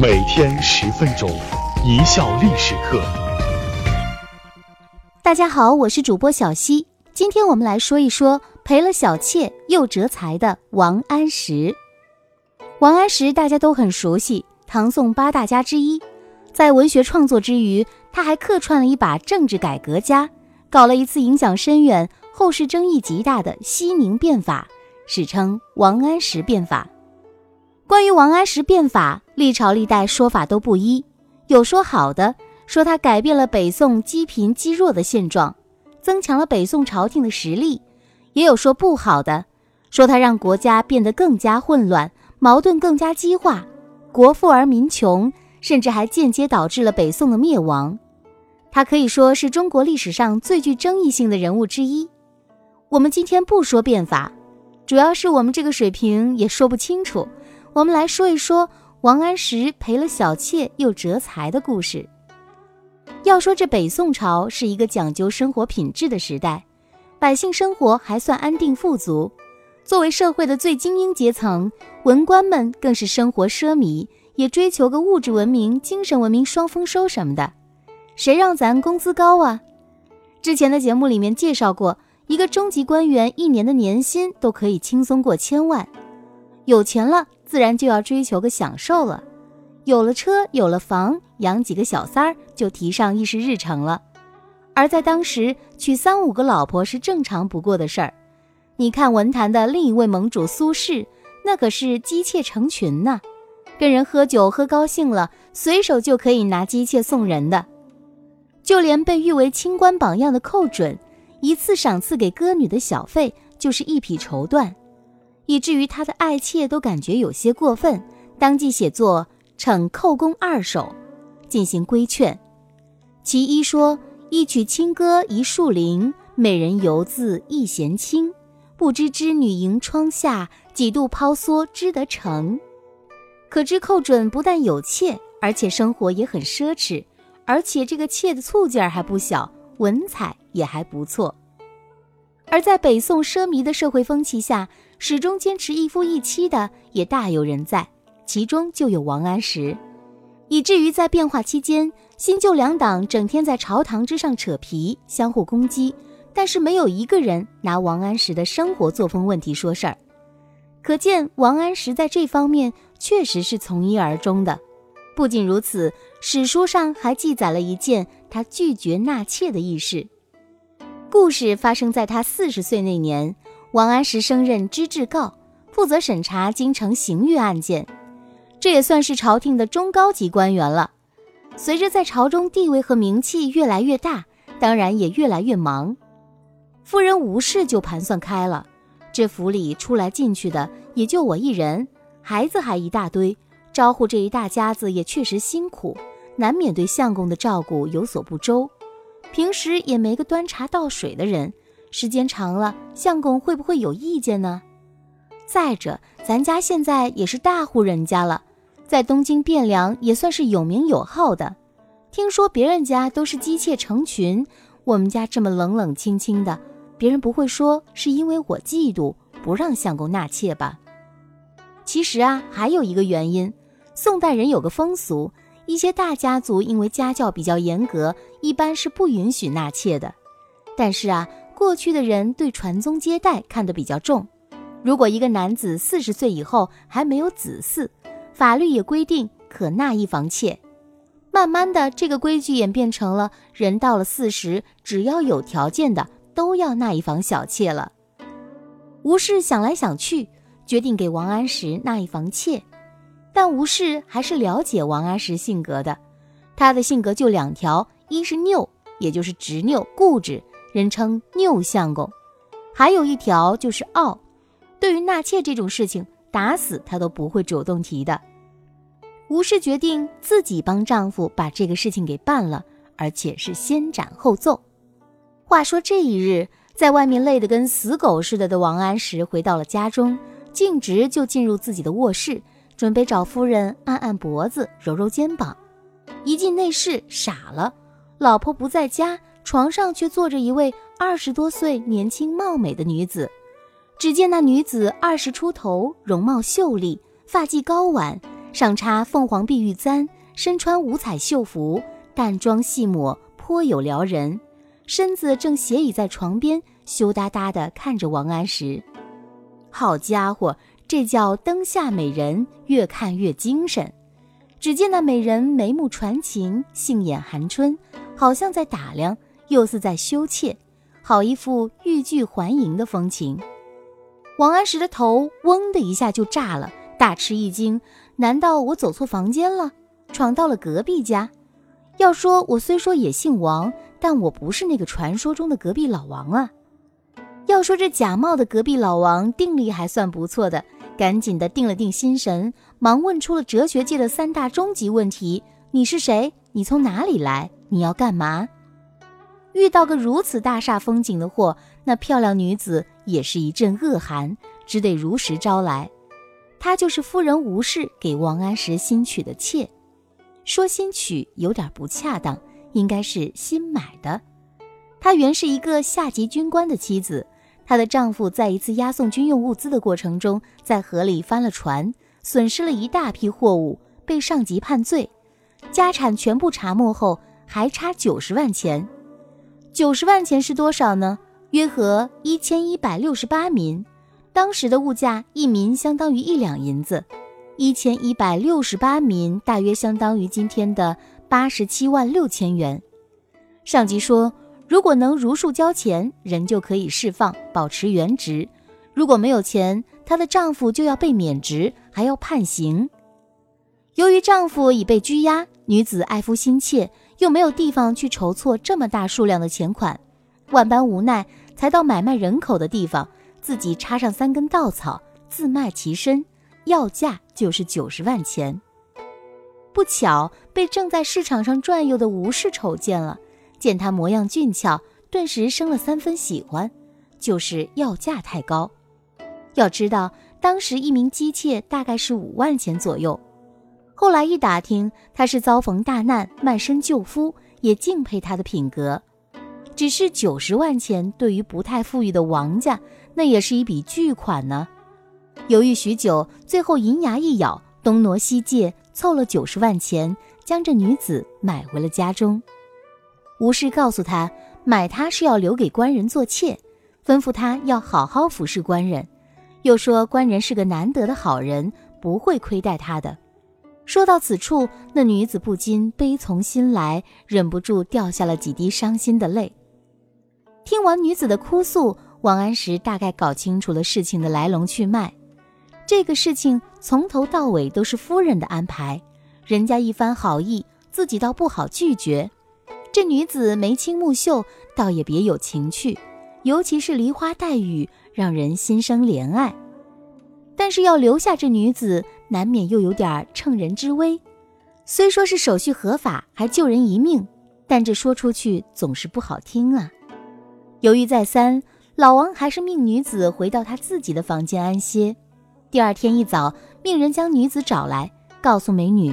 每天十分钟，一笑历史课。大家好，我是主播小溪，今天我们来说一说赔了小妾又折财的王安石。王安石大家都很熟悉，唐宋八大家之一，在文学创作之余，他还客串了一把政治改革家，搞了一次影响深远、后世争议极大的西宁变法，史称王安石变法。关于王安石变法，历朝历代说法都不一，有说好的。说他改变了北宋积贫积弱的现状，增强了北宋朝廷的实力；也有说不好的，说他让国家变得更加混乱，矛盾更加激化，国富而民穷，甚至还间接导致了北宋的灭亡。他可以说是中国历史上最具争议性的人物之一。我们今天不说变法，主要是我们这个水平也说不清楚。我们来说一说王安石赔了小妾又折财的故事。要说这北宋朝是一个讲究生活品质的时代，百姓生活还算安定富足。作为社会的最精英阶层，文官们更是生活奢靡，也追求个物质文明、精神文明双丰收什么的。谁让咱工资高啊？之前的节目里面介绍过，一个中级官员一年的年薪都可以轻松过千万。有钱了，自然就要追求个享受了。有了车，有了房，养几个小三儿就提上议事日程了。而在当时，娶三五个老婆是正常不过的事儿。你看文坛的另一位盟主苏轼，那可是姬妾成群呢。跟人喝酒喝高兴了，随手就可以拿姬妾送人的。就连被誉为清官榜样的寇准，一次赏赐给歌女的小费就是一匹绸缎，以至于他的爱妾都感觉有些过分，当即写作。惩寇公二首，进行规劝。其一说：“一曲清歌一树林，美人犹自一弦轻。不知织女迎窗下，几度抛梭织得成。”可知寇准不但有妾，而且生活也很奢侈，而且这个妾的醋劲儿还不小，文采也还不错。而在北宋奢靡的社会风气下，始终坚持一夫一妻的也大有人在。其中就有王安石，以至于在变化期间，新旧两党整天在朝堂之上扯皮，相互攻击，但是没有一个人拿王安石的生活作风问题说事儿。可见王安石在这方面确实是从一而终的。不仅如此，史书上还记载了一件他拒绝纳妾的轶事。故事发生在他四十岁那年，王安石升任知制诰，负责审查京城刑狱案件。这也算是朝廷的中高级官员了。随着在朝中地位和名气越来越大，当然也越来越忙。夫人吴氏就盘算开了，这府里出来进去的也就我一人，孩子还一大堆，招呼这一大家子也确实辛苦，难免对相公的照顾有所不周。平时也没个端茶倒水的人，时间长了，相公会不会有意见呢？再者，咱家现在也是大户人家了。在东京汴梁也算是有名有号的，听说别人家都是姬妾成群，我们家这么冷冷清清的，别人不会说是因为我嫉妒不让相公纳妾吧？其实啊，还有一个原因，宋代人有个风俗，一些大家族因为家教比较严格，一般是不允许纳妾的。但是啊，过去的人对传宗接代看得比较重，如果一个男子四十岁以后还没有子嗣，法律也规定可纳一房妾，慢慢的这个规矩演变成了人到了四十，只要有条件的都要纳一房小妾了。吴氏想来想去，决定给王安石纳一房妾，但吴氏还是了解王安石性格的，他的性格就两条：一是拗，也就是执拗固执，人称拗相公；还有一条就是傲，对于纳妾这种事情，打死他都不会主动提的。吴氏决定自己帮丈夫把这个事情给办了，而且是先斩后奏。话说这一日，在外面累得跟死狗似的的王安石回到了家中，径直就进入自己的卧室，准备找夫人按按脖子、揉揉肩膀。一进内室，傻了，老婆不在家，床上却坐着一位二十多岁、年轻貌美的女子。只见那女子二十出头，容貌秀丽，发髻高挽。上插凤凰碧玉簪，身穿五彩绣服，淡妆细抹，颇有撩人。身子正斜倚在床边，羞答答地看着王安石。好家伙，这叫灯下美人，越看越精神。只见那美人眉目传情，杏眼含春，好像在打量，又似在羞怯，好一副欲拒还迎的风情。王安石的头嗡的一下就炸了，大吃一惊。难道我走错房间了，闯到了隔壁家？要说我虽说也姓王，但我不是那个传说中的隔壁老王啊。要说这假冒的隔壁老王定力还算不错的，赶紧的定了定心神，忙问出了哲学界的三大终极问题：你是谁？你从哪里来？你要干嘛？遇到个如此大煞风景的货，那漂亮女子也是一阵恶寒，只得如实招来。她就是夫人吴氏给王安石新娶的妾。说新娶有点不恰当，应该是新买的。她原是一个下级军官的妻子，她的丈夫在一次押送军用物资的过程中，在河里翻了船，损失了一大批货物，被上级判罪，家产全部查没后，还差九十万钱。九十万钱是多少呢？约合一千一百六十八民。当时的物价，一民相当于一两银子，一千一百六十八民大约相当于今天的八十七万六千元。上级说，如果能如数交钱，人就可以释放，保持原职；如果没有钱，她的丈夫就要被免职，还要判刑。由于丈夫已被拘押，女子爱夫心切，又没有地方去筹措这么大数量的钱款，万般无奈，才到买卖人口的地方。自己插上三根稻草，自卖其身，要价就是九十万钱。不巧被正在市场上转悠的吴氏瞅见了，见他模样俊俏，顿时生了三分喜欢，就是要价太高。要知道，当时一名姬妾大概是五万钱左右。后来一打听，他是遭逢大难，卖身救夫，也敬佩他的品格。只是九十万钱，对于不太富裕的王家。那也是一笔巨款呢。犹豫许久，最后银牙一咬，东挪西借，凑了九十万钱，将这女子买回了家中。吴氏告诉他，买她是要留给官人做妾，吩咐他要好好服侍官人，又说官人是个难得的好人，不会亏待他的。说到此处，那女子不禁悲从心来，忍不住掉下了几滴伤心的泪。听完女子的哭诉。王安石大概搞清楚了事情的来龙去脉，这个事情从头到尾都是夫人的安排，人家一番好意，自己倒不好拒绝。这女子眉清目秀，倒也别有情趣，尤其是梨花带雨，让人心生怜爱。但是要留下这女子，难免又有点乘人之危。虽说是手续合法，还救人一命，但这说出去总是不好听啊。犹豫再三。老王还是命女子回到他自己的房间安歇。第二天一早，命人将女子找来，告诉美女：“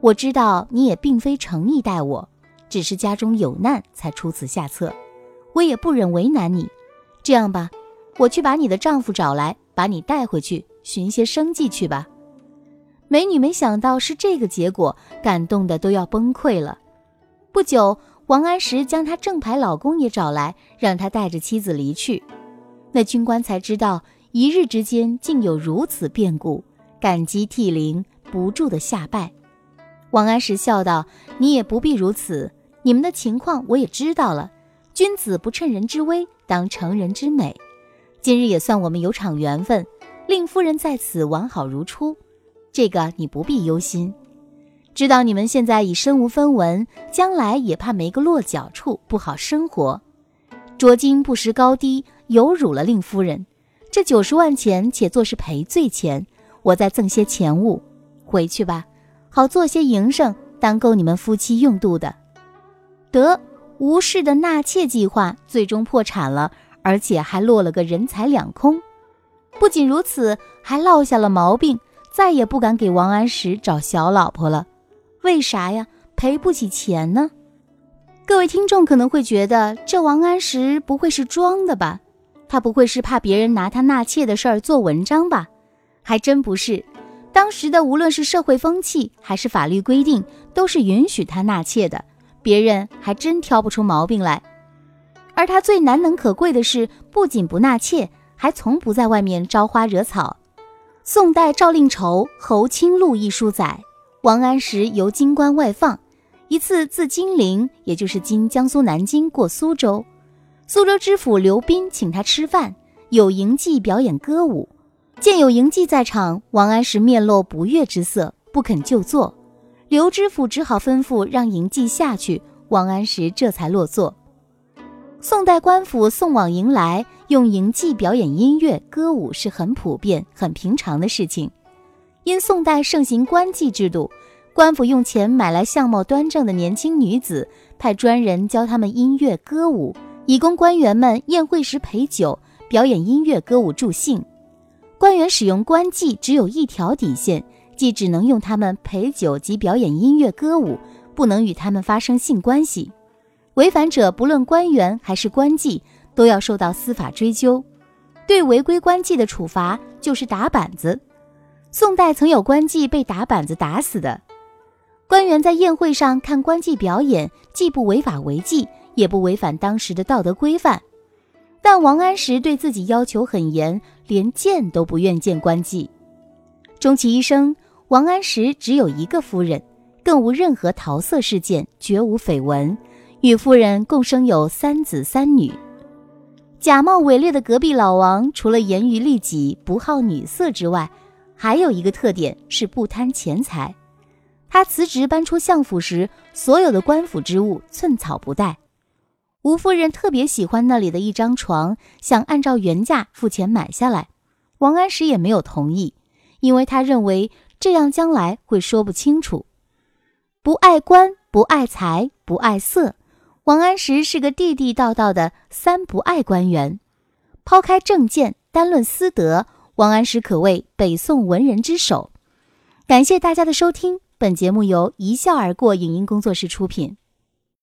我知道你也并非诚意待我，只是家中有难才出此下策。我也不忍为难你。这样吧，我去把你的丈夫找来，把你带回去寻些生计去吧。”美女没想到是这个结果，感动的都要崩溃了。不久。王安石将他正牌老公也找来，让他带着妻子离去。那军官才知道，一日之间竟有如此变故，感激涕零，不住的下拜。王安石笑道：“你也不必如此，你们的情况我也知道了。君子不趁人之危，当成人之美。今日也算我们有场缘分，令夫人在此完好如初，这个你不必忧心。”知道你们现在已身无分文，将来也怕没个落脚处，不好生活。捉襟不识高低，有辱了令夫人。这九十万钱，且做是赔罪钱，我再赠些钱物，回去吧，好做些营生，当够你们夫妻用度的。得，吴氏的纳妾计划最终破产了，而且还落了个人财两空。不仅如此，还落下了毛病，再也不敢给王安石找小老婆了。为啥呀？赔不起钱呢？各位听众可能会觉得，这王安石不会是装的吧？他不会是怕别人拿他纳妾的事儿做文章吧？还真不是，当时的无论是社会风气还是法律规定，都是允许他纳妾的，别人还真挑不出毛病来。而他最难能可贵的是，不仅不纳妾，还从不在外面招花惹草。宋代赵令畴《侯清录》一书载，王安石由京官外放，一次自金陵，也就是今江苏南京过苏州，苏州知府刘斌请他吃饭，有迎妓表演歌舞。见有营妓在场，王安石面露不悦之色，不肯就坐。刘知府只好吩咐让营妓下去，王安石这才落座。宋代官府送往迎来，用迎妓表演音乐歌舞是很普遍、很平常的事情。因宋代盛行官妓制度，官府用钱买来相貌端正的年轻女子，派专人教他们音乐歌舞，以供官员们宴会时陪酒、表演音乐歌舞助兴。官员使用官妓只有一条底线，即只能用他们陪酒及表演音乐歌舞，不能与他们发生性关系。违反者，不论官员还是官妓，都要受到司法追究。对违规官妓的处罚就是打板子。宋代曾有官妓被打板子打死的。官员在宴会上看官妓表演，既不违法违纪，也不违反当时的道德规范。但王安石对自己要求很严，连见都不愿见官妓。终其一生，王安石只有一个夫人，更无任何桃色事件，绝无绯闻。与夫人共生有三子三女。假冒伪劣的隔壁老王，除了严于律己、不好女色之外，还有一个特点是不贪钱财。他辞职搬出相府时，所有的官府之物寸草不带。吴夫人特别喜欢那里的一张床，想按照原价付钱买下来。王安石也没有同意，因为他认为这样将来会说不清楚。不爱官，不爱财，不爱色，王安石是个地地道道的三不爱官员。抛开政见，单论私德，王安石可谓北宋文人之首。感谢大家的收听，本节目由一笑而过影音工作室出品。